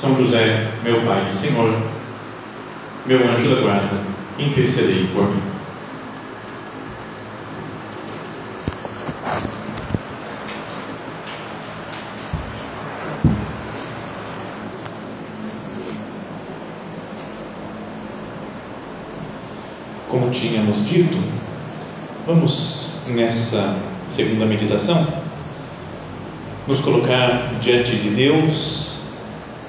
são José, meu Pai e Senhor, meu anjo da guarda, intercedei por mim. Como tínhamos dito, vamos nessa segunda meditação nos colocar diante de Deus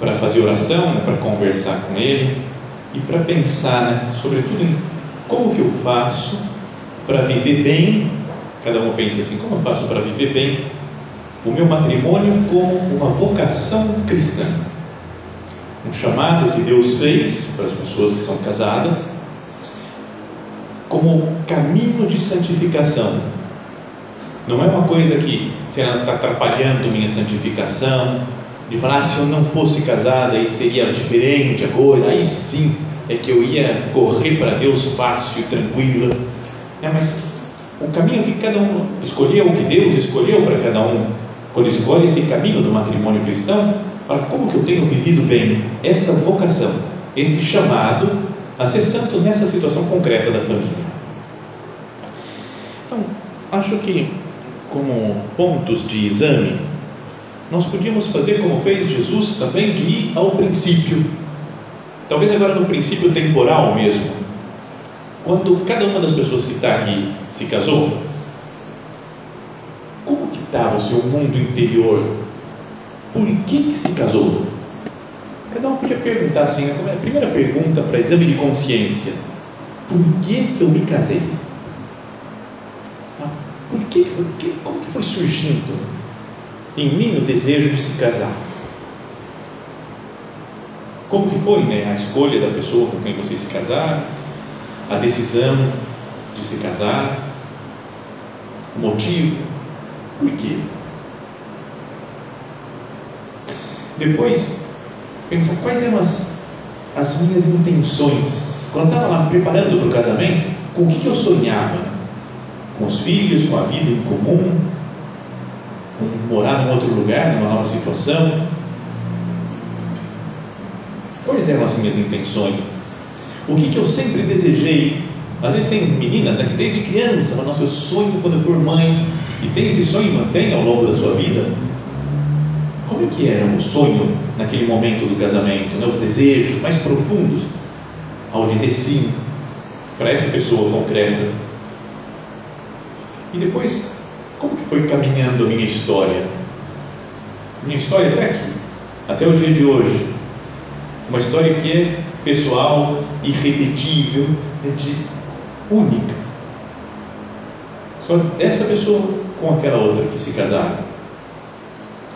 para fazer oração, né, para conversar com Ele e para pensar, né, sobretudo, em como que eu faço para viver bem. Cada um pensa assim: como eu faço para viver bem o meu matrimônio como uma vocação cristã? Um chamado que Deus fez para as pessoas que são casadas como caminho de santificação. Não é uma coisa que está atrapalhando minha santificação, de falar, ah, se eu não fosse casada, aí seria diferente a coisa, aí sim é que eu ia correr para Deus fácil, tranquila. É, mas o caminho que cada um escolheu, o que Deus escolheu para cada um, quando escolhe esse caminho do matrimônio cristão, para como que eu tenho vivido bem essa vocação, esse chamado a ser santo nessa situação concreta da família. Então, acho que como pontos de exame nós podíamos fazer como fez Jesus também, de ir ao princípio. Talvez agora no princípio temporal mesmo. Quando cada uma das pessoas que está aqui se casou, como que estava o seu mundo interior? Por que, que se casou? Cada um podia perguntar assim, né? a primeira pergunta para exame de consciência: por que, que eu me casei? Ah, por que, que, como que foi surgindo em mim o desejo de se casar. Como que foi né, a escolha da pessoa com quem você se casar, a decisão de se casar, o motivo, por quê? Depois, pensar quais eram as, as minhas intenções. Quando estava lá preparando para o casamento, com o que, que eu sonhava? Com os filhos, com a vida em comum, morar num outro lugar, numa nova situação. Quais eram as minhas intenções? O que, que eu sempre desejei? Às vezes tem meninas né, que desde criança, mas nossa, eu sonho quando eu for mãe, e tem esse sonho e mantém ao longo da sua vida. Como é que era o sonho naquele momento do casamento, né, os desejos mais profundos, ao dizer sim para essa pessoa concreta? E depois, como que foi caminhando a minha história? Minha história até aqui, até o dia de hoje. Uma história que é pessoal, irrepetível, é de única. Só dessa pessoa com aquela outra que se casaram.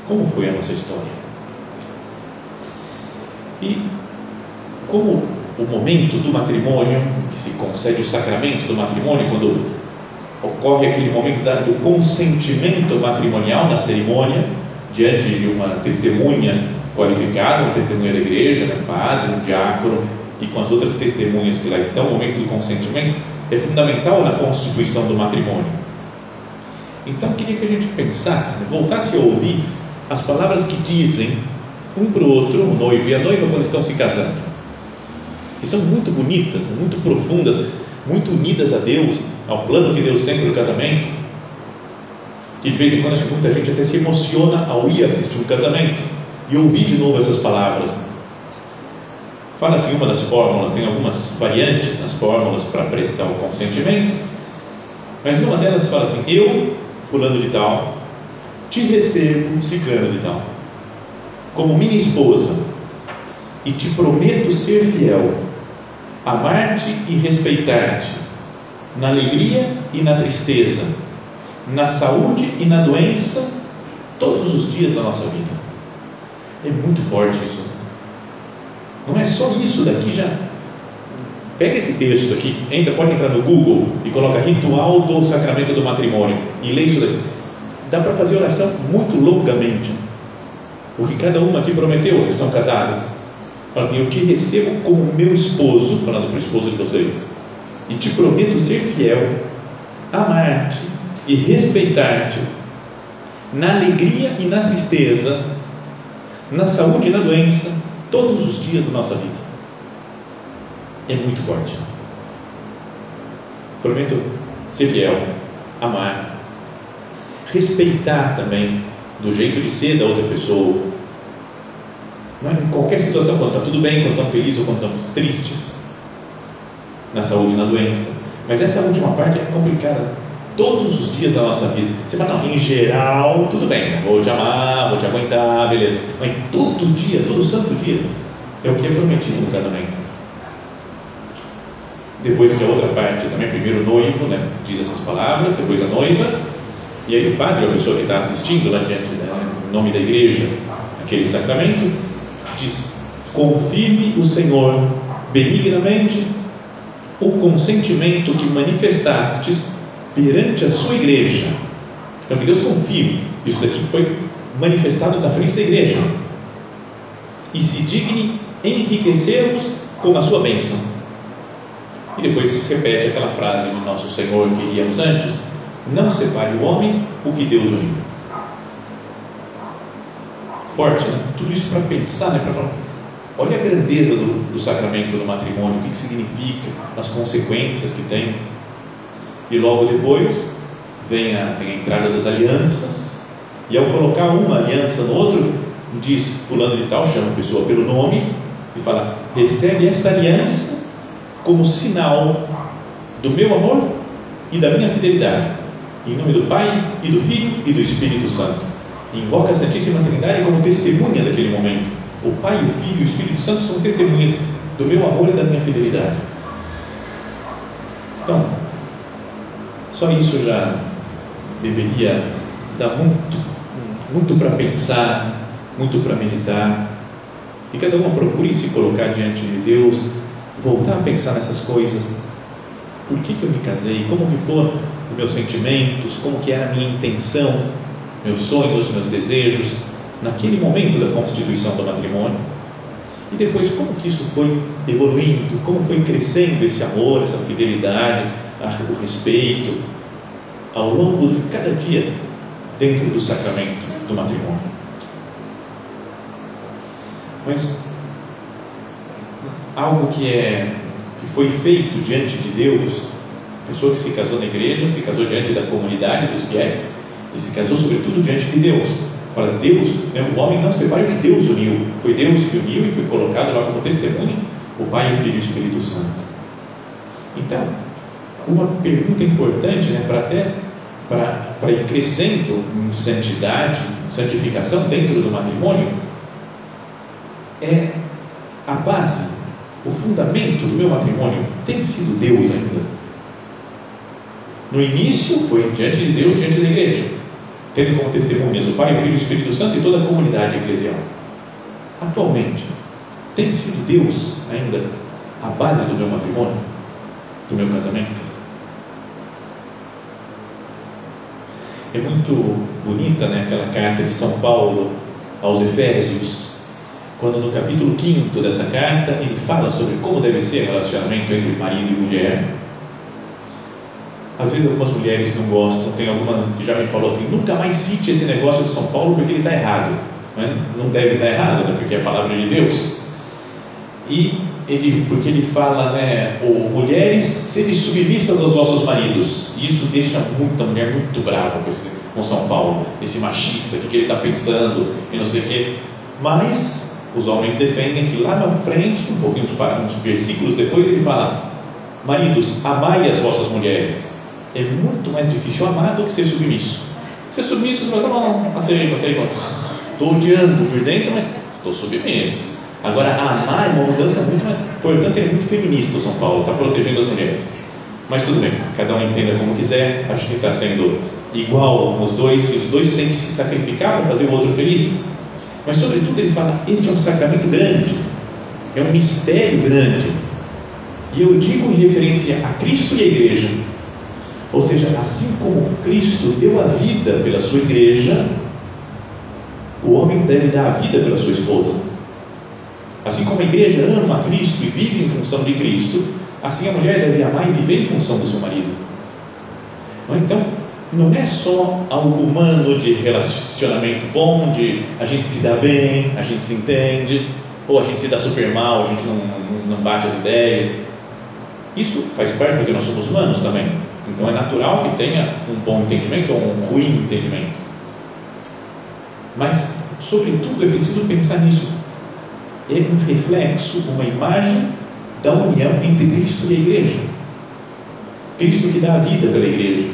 Como foi a nossa história? E como o momento do matrimônio, que se concede o sacramento do matrimônio, quando ocorre aquele momento do consentimento matrimonial na cerimônia, diante de uma testemunha qualificada, uma testemunha da igreja, um padre, um diácono, e com as outras testemunhas que lá estão, o momento do consentimento é fundamental na constituição do matrimônio. Então, queria que a gente pensasse, voltasse a ouvir as palavras que dizem um para o outro, o noivo e a noiva, quando estão se casando, que são muito bonitas, muito profundas, muito unidas a Deus, ao plano que Deus tem para o casamento, que de vez em quando muita gente até se emociona ao ir assistir um casamento e ouvir de novo essas palavras. Fala assim uma das fórmulas, tem algumas variantes nas fórmulas para prestar o consentimento, mas numa delas fala assim: Eu, fulano de tal, te recebo, ciclano de tal, como minha esposa, e te prometo ser fiel, amar-te e respeitar-te na alegria e na tristeza, na saúde e na doença, todos os dias da nossa vida. É muito forte isso. Não é só isso daqui já. Pega esse texto aqui, entra, pode entrar no Google e coloca ritual do sacramento do matrimônio e lê isso daqui. Dá para fazer oração muito longamente. O que cada uma aqui prometeu, vocês são casadas. Assim: Eu te recebo como meu esposo, falando para o esposo de vocês, e te prometo ser fiel, amar-te e respeitar-te, na alegria e na tristeza, na saúde e na doença, todos os dias da nossa vida. É muito forte. Prometo ser fiel, amar, respeitar também do jeito de ser da outra pessoa. Não é? Em qualquer situação, quando está tudo bem, quando estamos felizes ou quando estamos tristes, na saúde na doença. Mas essa última parte é complicada todos os dias da nossa vida. Você fala, não, em geral, tudo bem, né? vou te amar, vou te aguentar, beleza. Mas todo dia, todo santo dia, é o que é prometido no casamento. Depois que a outra parte também, primeiro o noivo, né, diz essas palavras, depois a noiva, e aí o padre, a pessoa que está assistindo lá diante, né, em nome da igreja, aquele sacramento, diz: confirme o Senhor benignamente o consentimento que manifestastes perante a sua igreja. Então, que Deus confirme isso daqui foi manifestado na frente da igreja e se digne enriquecermos com a sua bênção. E depois repete aquela frase de nosso Senhor que líamos antes: Não separe o homem o que Deus uniu. Forte, né? Tudo isso para pensar, né? Para falar. Olha a grandeza do, do sacramento do matrimônio, o que, que significa, as consequências que tem. E logo depois vem a, vem a entrada das alianças, e ao colocar uma aliança no outro, diz fulano de tal, chama a pessoa pelo nome e fala: recebe esta aliança como sinal do meu amor e da minha fidelidade. Em nome do Pai e do Filho e do Espírito Santo. Invoca a Santíssima Trindade como testemunha daquele momento. O Pai, o Filho e o Espírito Santo são testemunhas do meu amor e da minha fidelidade. Então, só isso já deveria dar muito, muito para pensar, muito para meditar. E cada uma procure se colocar diante de Deus, voltar a pensar nessas coisas. Por que, que eu me casei? Como que foram os meus sentimentos? Como que era a minha intenção? Meus sonhos, meus desejos? Naquele momento da constituição do matrimônio? E depois, como que isso foi evoluindo? Como foi crescendo esse amor, essa fidelidade? o respeito ao longo de cada dia dentro do sacramento do matrimônio. Mas algo que é que foi feito diante de Deus, a pessoa que se casou na igreja, se casou diante da comunidade dos fiéis e se casou sobretudo diante de Deus. Para Deus, né, o homem não separa o que Deus uniu. Foi Deus que uniu e foi colocado lá como testemunha o Pai, o Filho e o Espírito Santo. Então, uma pergunta importante, né, para até para, para ir crescendo em santidade, santificação dentro do matrimônio, é a base, o fundamento do meu matrimônio tem sido Deus ainda. No início foi diante de Deus, diante da igreja, tendo como testemunhas o Pai, o Filho e o Espírito Santo e toda a comunidade eclesial. Atualmente, tem sido Deus ainda a base do meu matrimônio, do meu casamento? É muito bonita né, aquela carta de São Paulo aos Efésios, quando no capítulo 5 dessa carta ele fala sobre como deve ser o relacionamento entre marido e mulher. Às vezes algumas mulheres não gostam, tem alguma que já me falou assim: nunca mais cite esse negócio de São Paulo porque ele está errado. Né? Não deve estar errado, né? porque é a palavra de Deus. E ele, porque ele fala, né, ou mulheres, serem submissas aos vossos maridos. E isso deixa muita mulher muito brava com, esse, com São Paulo, esse machista, o que, que ele está pensando, e não sei o quê. Mas os homens defendem que lá na frente, um pouquinho, uns versículos depois, ele fala: Maridos, amai as vossas mulheres. É muito mais difícil amar do que ser submisso. Ser submisso, você fala, tá bom, aceito, aceito. Estou odiando por dentro, mas estou submisso Agora, amar é uma mudança muito mais. Portanto, ele é muito feminista, o São Paulo, está protegendo as mulheres. Mas tudo bem, cada um entenda como quiser. Acho que está sendo igual os dois, que os dois têm que se sacrificar para fazer o outro feliz. Mas, sobretudo, ele fala: este é um sacramento grande. é um mistério grande. E eu digo em referência a Cristo e a igreja. Ou seja, assim como Cristo deu a vida pela sua igreja, o homem deve dar a vida pela sua esposa. Assim como a igreja ama Cristo e vive em função de Cristo, assim a mulher deve amar e viver em função do seu marido. Então, não é só algo humano de relacionamento bom, de a gente se dá bem, a gente se entende, ou a gente se dá super mal, a gente não, não, não bate as ideias. Isso faz parte porque nós somos humanos também. Então é natural que tenha um bom entendimento ou um ruim entendimento. Mas, sobretudo, é preciso pensar nisso. É um reflexo, uma imagem da união entre Cristo e a igreja. Cristo que dá a vida pela igreja,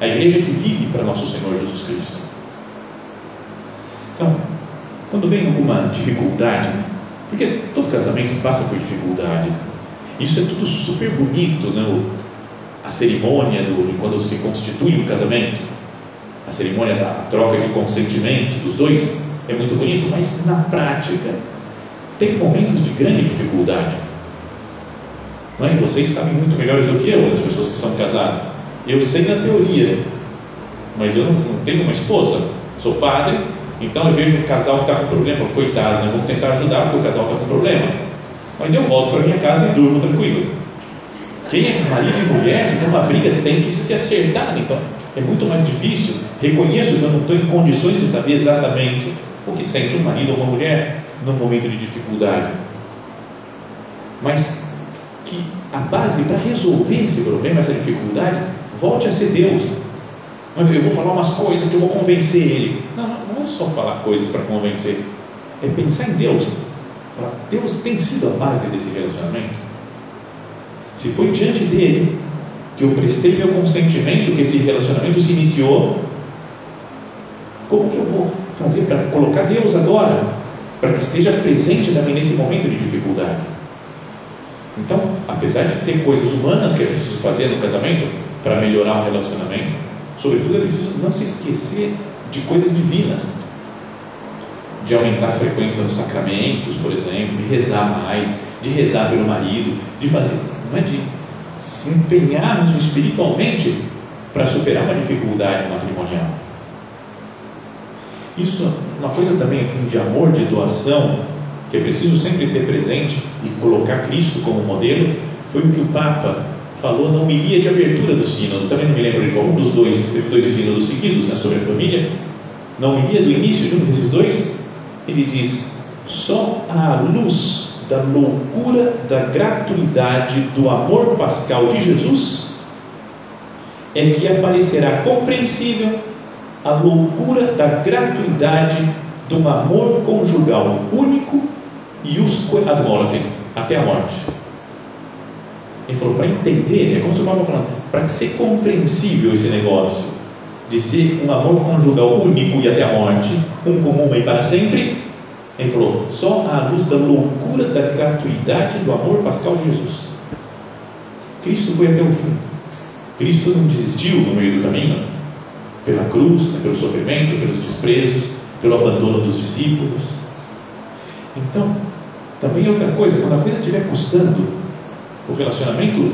a igreja que vive para nosso Senhor Jesus Cristo. Então, quando vem alguma dificuldade, porque todo casamento passa por dificuldade, isso é tudo super bonito, né? A cerimônia do, de quando se constitui um casamento, a cerimônia da troca de consentimento dos dois, é muito bonito, mas na prática tem momentos de grande dificuldade. Não é? Vocês sabem muito melhores do que eu, as pessoas que são casadas. Eu sei na teoria, mas eu não, não tenho uma esposa. Sou padre, então eu vejo um casal que está com problema, coitado, né? vamos tentar ajudar porque o casal está com problema. Mas eu volto para minha casa e durmo tranquilo. É marido e mulher, se tem uma briga, tem que se acertar. Então é muito mais difícil. Reconheço que eu não estou em condições de saber exatamente o que sente um marido ou uma mulher num momento de dificuldade. Mas que a base para resolver esse problema, essa dificuldade, volte a ser Deus. Eu vou falar umas coisas que eu vou convencer ele. Não, não é só falar coisas para convencer, é pensar em Deus. Deus tem sido a base desse relacionamento. Se foi diante dele que eu prestei meu consentimento, que esse relacionamento se iniciou, como que eu vou fazer para colocar Deus agora, para que esteja presente também nesse momento de dificuldade? Então, apesar de ter coisas humanas que é preciso fazer no casamento para melhorar um relacionamento, sobretudo é preciso não se esquecer de coisas divinas, de aumentar a frequência nos sacramentos, por exemplo, de rezar mais, de rezar pelo marido, de fazer, não é de se empenharmos espiritualmente para superar uma dificuldade matrimonial. Isso, uma coisa também assim de amor, de doação, que é preciso sempre ter presente e colocar Cristo como modelo, foi o que o Papa falou na homilia de abertura do sínodo. Também não me lembro de qual dos dois, teve dois sínodos seguidos né, sobre a família. Na homilia do início de um desses dois, ele diz: só à luz da loucura da gratuidade do amor pascal de Jesus é que aparecerá compreensível a loucura da gratuidade de um amor conjugal único e usque ad até a morte. Ele falou, para entender, é como se o Papa falando, para ser compreensível esse negócio de ser um amor conjugal único e até a morte, um comum e para sempre, ele falou, só à luz da loucura da gratuidade do amor pascal de Jesus. Cristo foi até o fim. Cristo não desistiu no meio do caminho, pela cruz, né, pelo sofrimento, pelos desprezos, pelo abandono dos discípulos. Então, também outra coisa, quando a coisa estiver custando, o relacionamento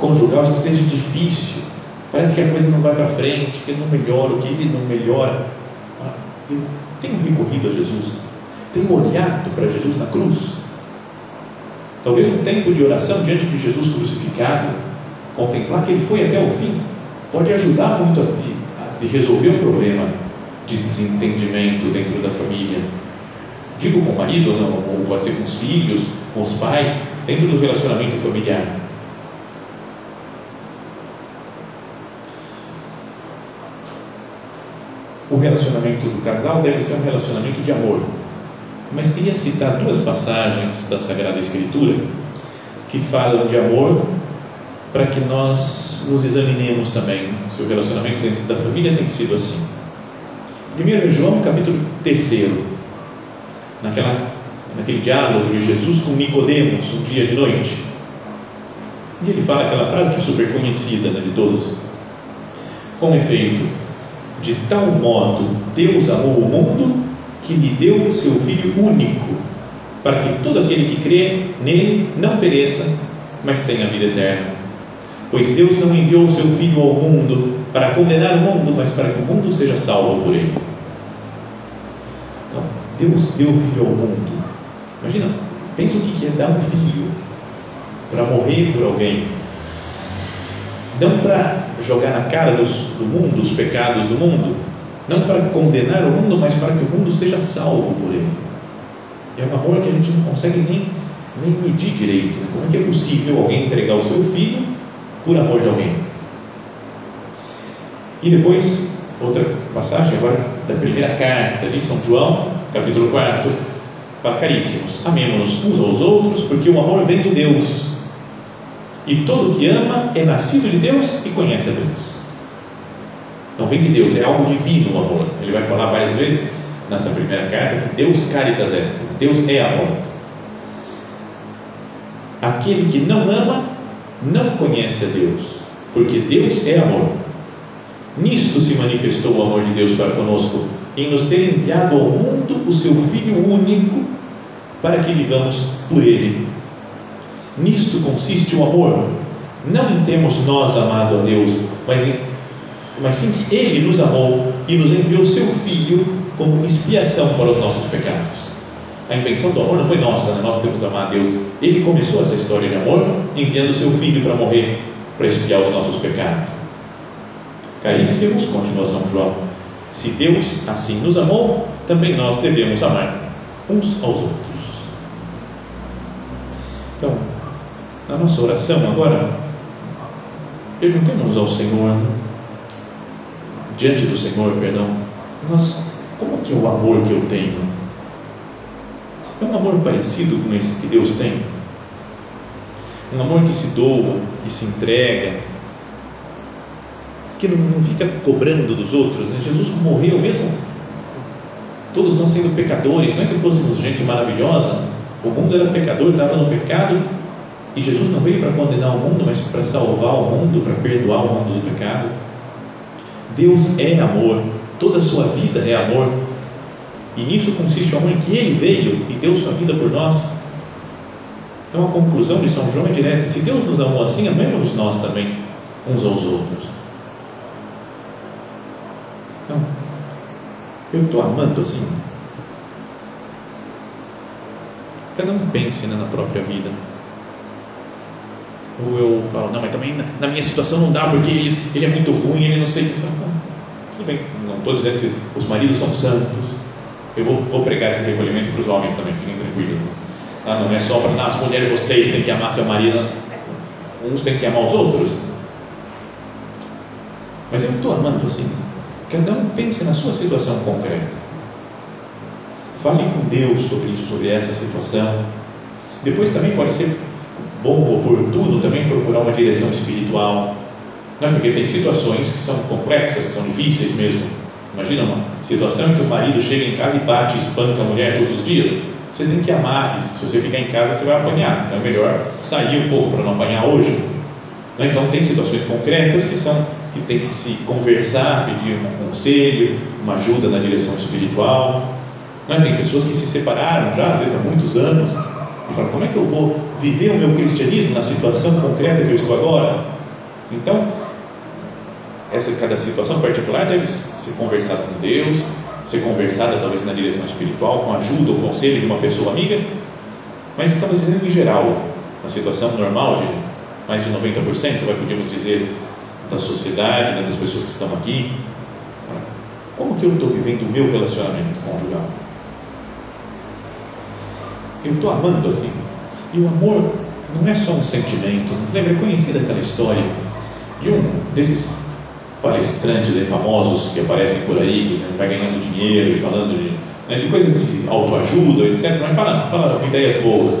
conjugal esteja difícil, parece que a coisa não vai para frente, que não melhora, o que ele não melhora. Ah, eu tenho recorrido a Jesus, tenho olhado para Jesus na cruz. Talvez um tempo de oração diante de Jesus crucificado, contemplar que ele foi até o fim, pode ajudar muito a se, a se resolver um problema de desentendimento dentro da família. Digo com o marido, não, ou pode ser com os filhos, com os pais, dentro do relacionamento familiar. O relacionamento do casal deve ser um relacionamento de amor. Mas queria citar duas passagens da Sagrada Escritura que falam de amor para que nós nos examinemos também se o relacionamento dentro da família tem sido assim. Primeiro João capítulo 3, naquela, naquele diálogo de Jesus com Nicodemos, um dia de noite. E ele fala aquela frase que é super conhecida né, de todos. Com efeito, de tal modo Deus amou o mundo que lhe deu o seu Filho único, para que todo aquele que crê nele não pereça, mas tenha vida eterna. Pois Deus não enviou o seu Filho ao mundo para condenar o mundo, mas para que o mundo seja salvo por ele. Não, Deus deu o Filho ao mundo. Imagina, pensa o que é dar um filho para morrer por alguém. Não para jogar na cara dos, do mundo os pecados do mundo, não para condenar o mundo, mas para que o mundo seja salvo por ele. É um amor que a gente não consegue nem, nem medir direito. Como é que é possível alguém entregar o seu filho por amor de alguém? E depois, outra passagem agora da primeira carta de São João, capítulo 4, fala, caríssimos, amemos-nos uns aos outros, porque o amor vem de Deus. E todo que ama é nascido de Deus e conhece a Deus. Não vem de Deus, é algo divino o amor. Ele vai falar várias vezes nessa primeira carta que Deus caritas est, Deus é amor. Aquele que não ama não conhece a Deus, porque Deus é amor. Nisto se manifestou o amor de Deus para conosco, em nos ter enviado ao mundo o seu Filho único, para que vivamos por Ele. Nisto consiste o amor, não em termos nós amado a Deus, mas, em, mas sim que Ele nos amou e nos enviou seu Filho como expiação para os nossos pecados. A invenção do amor não foi nossa, né? nós temos amar a Deus. Ele começou essa história de amor enviando seu Filho para morrer, para expiar os nossos pecados. Caríssimos, continua São João, se Deus assim nos amou, também nós devemos amar uns aos outros. Então, na nossa oração agora, perguntemos ao Senhor, diante do Senhor, perdão, nós, como que é o amor que eu tenho? É um amor parecido com esse que Deus tem? Um amor que se doa, que se entrega, que não, não fica cobrando dos outros. Né? Jesus morreu mesmo, todos nós sendo pecadores, não é que fôssemos gente maravilhosa, o mundo era pecador, estava no pecado, e Jesus não veio para condenar o mundo, mas para salvar o mundo, para perdoar o mundo do pecado. Deus é amor, toda a sua vida é amor, e nisso consiste o amor que Ele veio e deu sua vida por nós. Então a conclusão de São João é direta: se Deus nos amou assim, amemos nós também uns aos outros. Então, eu estou amando assim. Cada um pense né, na própria vida. Ou eu falo, não, mas também na, minha situação não dá, porque ele, ele é muito ruim, ele não sei. Tudo bem, não estou dizendo que os maridos são santos. Eu vou, vou pregar esse recolhimento para os homens também, fiquem tranquilos. Ah, não é só para as mulheres, vocês têm que amar seu marido. Uns têm que amar os outros. Mas eu estou amando assim. Cada um pense na sua situação concreta. Fale com Deus sobre isso, sobre essa situação. Depois também pode ser bom, oportuno também procurar uma direção espiritual. Não é porque tem situações que são complexas, que são difíceis mesmo. Imagina uma situação em que o marido chega em casa e bate, espanca a mulher todos os dias. Você tem que amar isso. Se você ficar em casa, você vai apanhar. Então é melhor sair um pouco para não apanhar hoje. Né? Então tem situações concretas que são que tem que se conversar, pedir um conselho, uma ajuda na direção espiritual. Não é? Tem pessoas que se separaram já, às vezes há muitos anos, e falam: como é que eu vou viver o meu cristianismo na situação concreta que eu estou agora? Então, essa cada situação particular deve ser conversada com Deus, ser conversada talvez na direção espiritual, com ajuda ou conselho de uma pessoa amiga, mas estamos dizendo em geral, na situação normal de mais de 90%, vai podemos dizer da sociedade, né, das pessoas que estão aqui, como que eu estou vivendo o meu relacionamento conjugal? Eu estou amando assim. E o amor não é só um sentimento. Lembra, é conhecida aquela história de um desses palestrantes aí famosos que aparecem por aí, que vai ganhando dinheiro e falando de, né, de coisas de autoajuda, etc. Mas fala, fala ideias boas.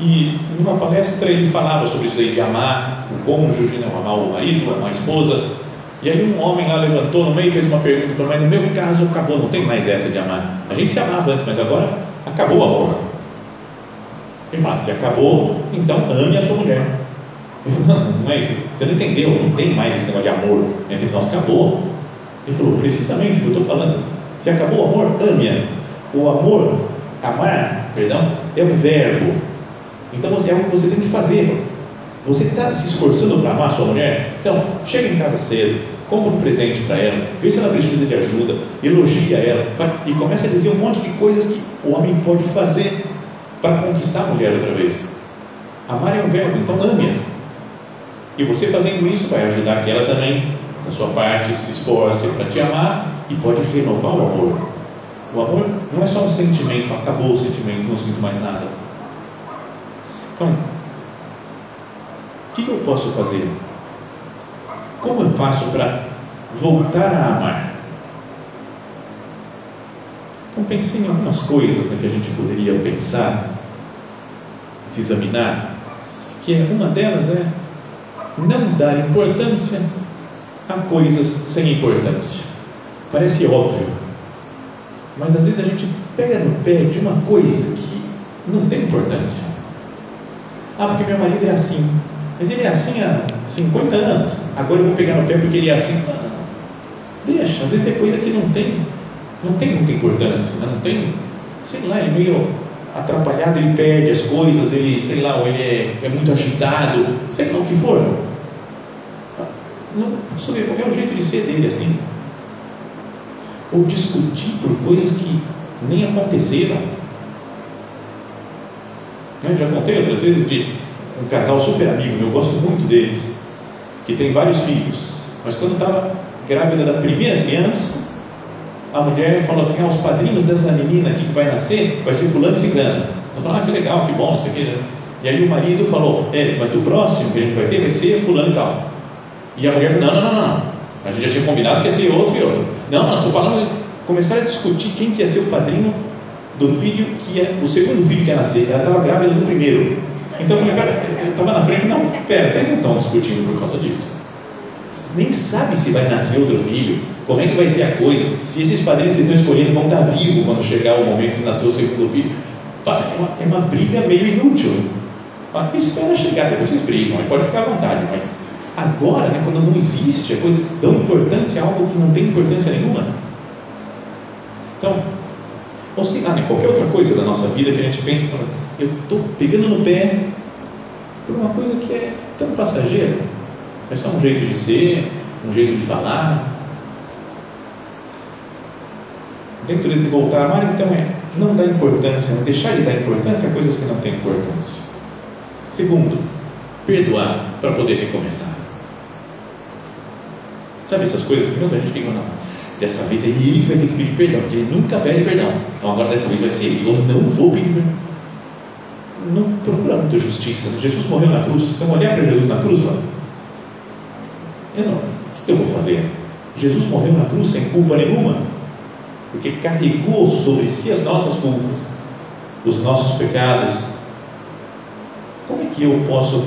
E numa palestra ele falava sobre isso aí de amar o cônjuge, né, amar o marido, amar a esposa. E aí um homem lá levantou no meio e fez uma pergunta, falou, mas no meu caso acabou, não tem mais essa de amar. A gente se amava antes, mas agora acabou o amor. Ele fala, se acabou, então ame a sua mulher. Ele falou, não, não é isso, você não entendeu, não tem mais esse negócio de amor entre nós, acabou. Ele falou, precisamente o que eu estou falando. Se acabou o amor, ame-a. O amor, amar, perdão, é um verbo. Então é algo que você tem que fazer. Você está se esforçando para amar a sua mulher? Então, chega em casa cedo, compra um presente para ela, vê se ela precisa de ajuda, elogia ela e começa a dizer um monte de coisas que o homem pode fazer para conquistar a mulher outra vez. Amar é um verbo, então ame-a. E você fazendo isso vai ajudar que ela também, da sua parte, se esforce para te amar e pode renovar o amor. O amor não é só um sentimento, acabou o sentimento, não sinto mais nada. Então, o que eu posso fazer? Como eu faço para voltar a amar? Então, pensei em algumas coisas né, que a gente poderia pensar, se examinar, que é, uma delas é não dar importância a coisas sem importância. Parece óbvio, mas às vezes a gente pega no pé de uma coisa que não tem importância. Ah, porque meu marido é assim. Mas ele é assim há 50 anos. Agora eu vou pegar no pé porque ele é assim. Não, deixa. Às vezes é coisa que não tem, não tem muita importância. Né? Não tem, sei lá, ele é meio atrapalhado, ele perde as coisas, ele, sei lá, ou ele é, é muito agitado, sei lá o que for. Não, é o jeito de ser dele assim ou discutir por coisas que nem aconteceram. Eu né, já contei outras vezes de um casal super amigo eu gosto muito deles, que tem vários filhos, mas quando estava grávida da primeira criança, a mulher falou assim: ah, os padrinhos dessa menina aqui que vai nascer vai ser fulano e ciclano. Nós falamos, ah, que legal, que bom, não sei o. Né? E aí o marido falou: é, mas do próximo que a gente vai ter vai ser fulano e tal. E a mulher falou: não, não, não, não. A gente já tinha combinado que ia ser outro e outro. Não, não, estou falando. Começaram a discutir quem que ia ser o padrinho do filho que ia, o segundo filho que ia nascer. Ela estava grávida do primeiro. Então eu falei, cara, eu estava na frente, não, pera, vocês não estão discutindo por causa disso. Nem sabe se vai nascer outro filho, como é que vai ser a coisa, se esses padrinhos que estão escolhendo vão estar vivos quando chegar o momento de nascer o segundo filho. É uma, é uma briga meio inútil. Espera chegar, depois vocês brigam, pode ficar à vontade, mas Agora, né, quando não existe a coisa, dão importância a algo que não tem importância nenhuma. Então, ou sei lá, né, qualquer outra coisa da nossa vida que a gente pensa, eu estou pegando no pé por uma coisa que é tão passageira, é só um jeito de ser, um jeito de falar. Dentro desse voltar amar, então, é não dar importância, não deixar de dar importância a coisas que não têm importância. Segundo, perdoar para poder recomeçar. Sabe essas coisas que a gente fica, não, dessa vez ele vai ter que pedir perdão, porque ele nunca pede perdão. Então agora dessa vez vai ser ele, eu não vou pedir perdão. Não procura muita justiça. Jesus morreu na cruz, então olhar para Jesus na cruz, fala, não, o que eu vou fazer? Jesus morreu na cruz sem culpa nenhuma, porque carregou sobre si as nossas culpas, os nossos pecados. Como é que eu posso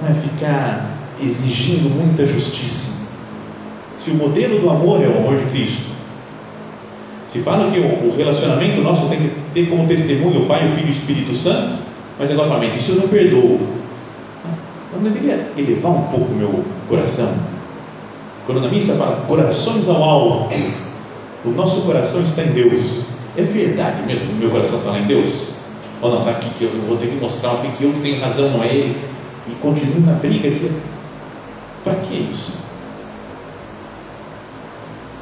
não é ficar exigindo muita justiça? Se o modelo do amor é o amor de Cristo, se fala que o, relacionamento nosso tem que ter como testemunho o Pai, o Filho e o Espírito Santo, mas agora fala, mas isso eu não perdoo. Eu não deveria elevar um pouco o meu coração? Quando na missa fala corações ao alto, o nosso coração está em Deus. É verdade mesmo? O meu coração está lá em Deus? Ou não, está aqui que eu vou ter que mostrar que eu que tenho razão, não é ele? E continuo na briga aqui. Para que isso?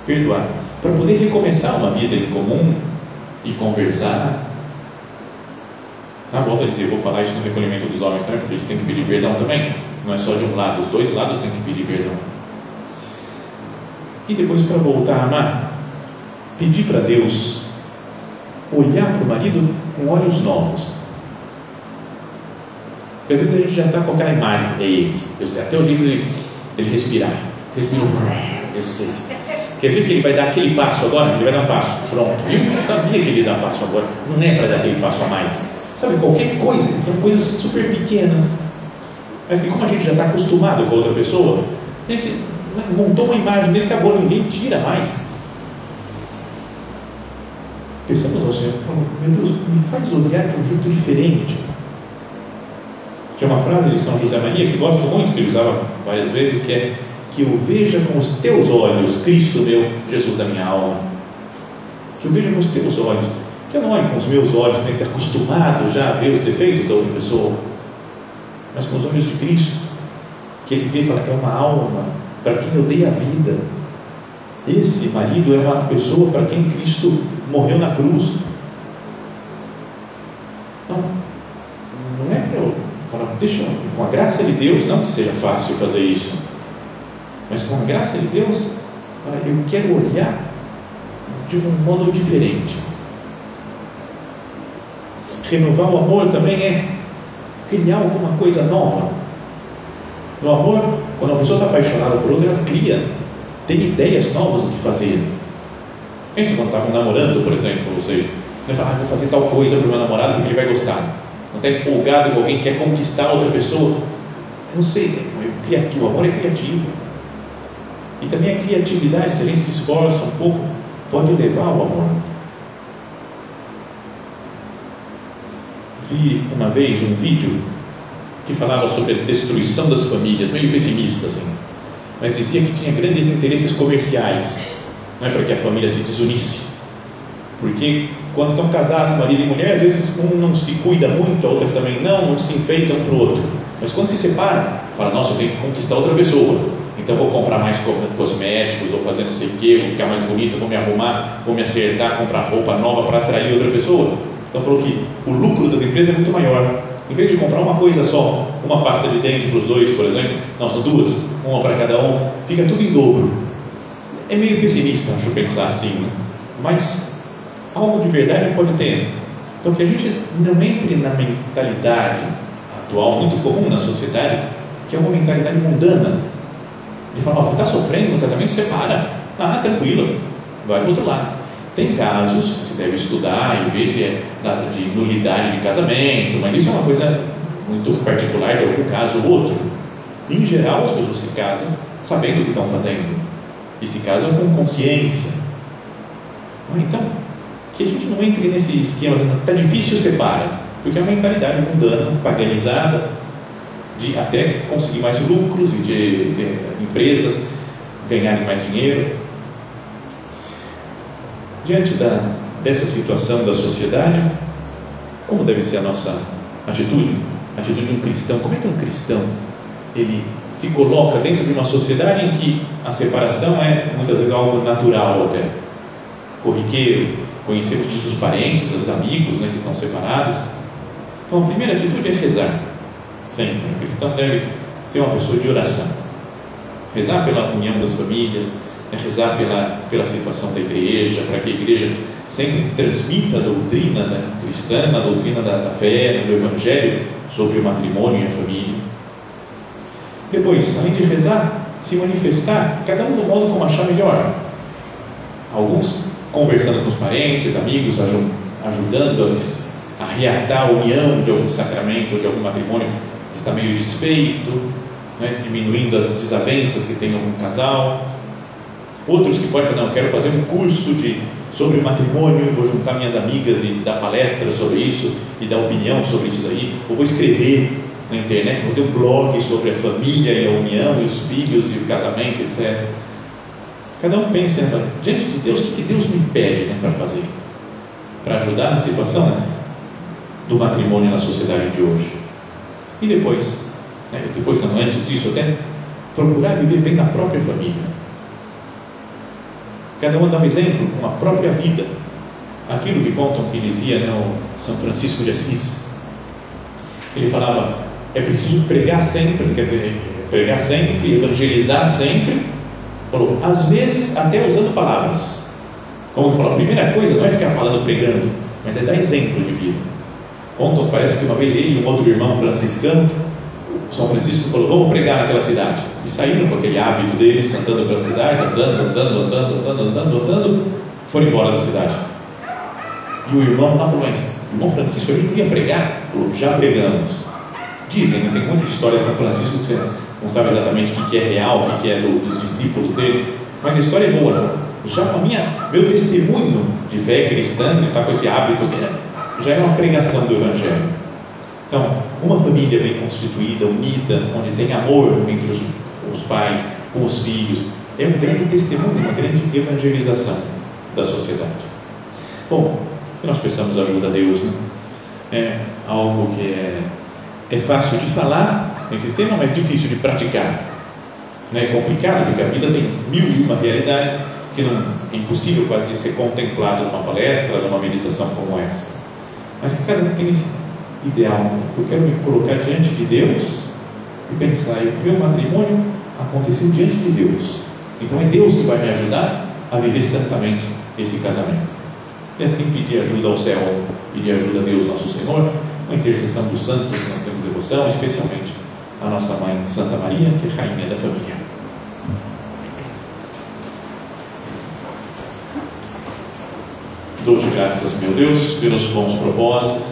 perdoar, para poder recomeçar uma vida em comum e conversar. Na volta a dizer, vou falar isso no recolhimento dos homens também, porque eles têm que pedir perdão também. Não é só de um lado, os dois lados têm que pedir perdão. E depois, para voltar a amar, pedir para Deus olhar para o marido com olhos novos. Às vezes a gente já está com aquela imagem, é ele, eu sei, até o jeito dele, dele respirar. Respira, eu sei. Quer ver que ele vai dar aquele passo agora? Ele vai dar um passo. Pronto. Viu? Sabia que ele dá passo agora. Não é para dar aquele passo a mais. Sabe, qualquer coisa, são coisas super pequenas. Mas que como a gente já está acostumado com a outra pessoa, a gente montou uma imagem dele, acabou, ninguém tira mais. Pensamos ao Senhor, meu Deus, me faz olhar de um jeito diferente. Tinha uma frase de São José Maria que gosto muito, que ele usava várias vezes, que é que eu veja com os teus olhos, Cristo meu, Jesus da minha alma. Que eu veja com os teus olhos, que eu não olho com os meus olhos, mas ser acostumado já a ver os defeitos da outra pessoa, mas com os olhos de Cristo, que ele vê e fala: é uma alma para quem eu dei a vida. Esse marido é uma pessoa para quem Cristo morreu na cruz. Não, não é para eu falar, deixa, com a graça de Deus, não que seja fácil fazer isso, mas com a graça de Deus, eu quero olhar de um modo diferente. Renovar o amor também é criar alguma coisa nova. No amor, quando uma pessoa está apaixonada por outra, ela cria, tem ideias novas do que fazer. Pensa quando estavam namorando, por exemplo, vocês. Ele fala, ah, vou fazer tal coisa para o meu namorado porque ele vai gostar. Não está empolgado com alguém que quer conquistar outra pessoa. Eu não sei, é criativo, o amor é criativo. E também a criatividade, se a gente se esforça um pouco, pode levar ao amor. Vi uma vez um vídeo que falava sobre a destruição das famílias, meio pessimista assim, mas dizia que tinha grandes interesses comerciais, não é para que a família se desunisse, porque quando estão casados, marido e mulher, às vezes um não se cuida muito, a outra também não, não se enfeita um para o outro, mas quando se separam, fala, nossa, eu tenho que conquistar outra pessoa, então vou comprar mais cosméticos, vou fazer não sei o que, vou ficar mais bonito, vou me arrumar, vou me acertar, comprar roupa nova para atrair outra pessoa. Então falou que o lucro das empresas é muito maior. Em vez de comprar uma coisa só, uma pasta de dente para os dois, por exemplo, não, são duas, uma para cada um, fica tudo em dobro. É meio pessimista, acho pensar assim, né? mas algo de verdade pode ter. Então que a gente não entre na mentalidade atual, muito comum na sociedade, que é uma mentalidade mundana. Ele fala, oh, você está sofrendo no casamento, separa. Ah, tranquilo, vai para outro lado. Tem casos que se deve estudar em vez de, de nulidade de casamento, mas isso é uma coisa muito particular de algum caso ou outro. Em geral, as pessoas se casam sabendo o que estão fazendo e se casam com consciência. Então, que a gente não entre nesse esquema, está difícil, separa, porque é uma mentalidade mundana, paganizada, de até conseguir mais lucros e de, de empresas ganharem mais dinheiro diante da, dessa situação da sociedade, como deve ser a nossa atitude? A atitude de um cristão. Como é que um cristão ele se coloca dentro de uma sociedade em que a separação é muitas vezes algo natural até, corriqueiro. Conhecemos muitos parentes, os amigos né, que estão separados. Então a primeira atitude é rezar. Sempre. O cristão deve ser uma pessoa de oração. Rezar pela união das famílias, é rezar pela, pela situação da igreja, para que a igreja sempre transmita a doutrina da cristã, a doutrina da, da fé, do evangelho sobre o matrimônio e a família. Depois, além de rezar, se manifestar, cada um do modo como achar melhor. Alguns conversando com os parentes, amigos, ajudando a, a reatar a união de algum sacramento, de algum matrimônio que está meio desfeito, né, diminuindo as desavenças que tem algum casal Outros que podem falar, não, quero fazer um curso de, sobre matrimônio, vou juntar minhas amigas e dar palestra sobre isso e dar opinião sobre isso daí, ou vou escrever na internet, fazer um blog sobre a família e a união e os filhos e o casamento, etc. Cada um pensa, né, diante de Deus, o que, que Deus me pede né, para fazer? Para ajudar na situação né, do matrimônio na sociedade de hoje. E depois, né, depois não, antes disso, até procurar viver bem na própria família Cada um dá um exemplo com a própria vida. Aquilo que contam que dizia né, o São Francisco de Assis. Ele falava: é preciso pregar sempre, quer dizer, pregar sempre, evangelizar sempre. Falou, às vezes até usando palavras. Como ele falou, a primeira coisa não é ficar falando pregando, mas é dar exemplo de vida. Contam, parece que uma vez ele e um outro irmão franciscano são Francisco falou: Vamos pregar naquela cidade. E saíram com aquele hábito deles, andando pela cidade, andando, andando, andando, andando, andando, andando, foram embora da cidade. E o irmão lá falou: Mas irmão Francisco, a gente ia pregar? Falou: Já pregamos. Dizem, né? tem muita história de São Francisco que você não sabe exatamente o que é real, o que é do, dos discípulos dele, mas a história é boa. Né? Já a minha, meu testemunho de fé cristã, de estar com esse hábito, já é uma pregação do Evangelho. Então, uma família bem constituída, unida, onde tem amor entre os, os pais, com os filhos, é um grande testemunho, uma grande evangelização da sociedade. Bom, nós peçamos ajuda a Deus. Né? É algo que é, é fácil de falar nesse tema, mas difícil de praticar. Né? É complicado, porque a vida tem mil e uma realidades que não, é impossível quase de ser contemplado numa palestra, numa meditação como essa. Mas que cada um tem esse ideal. Eu quero me colocar diante de Deus e pensar, e o meu matrimônio aconteceu diante de Deus. Então é Deus que vai me ajudar a viver santamente esse casamento. E assim pedir ajuda ao céu, pedir ajuda a Deus nosso Senhor, a intercessão dos santos que nós temos devoção, especialmente a nossa mãe Santa Maria, que é rainha da família. Dou-te graças, meu Deus, pelos bons propósitos,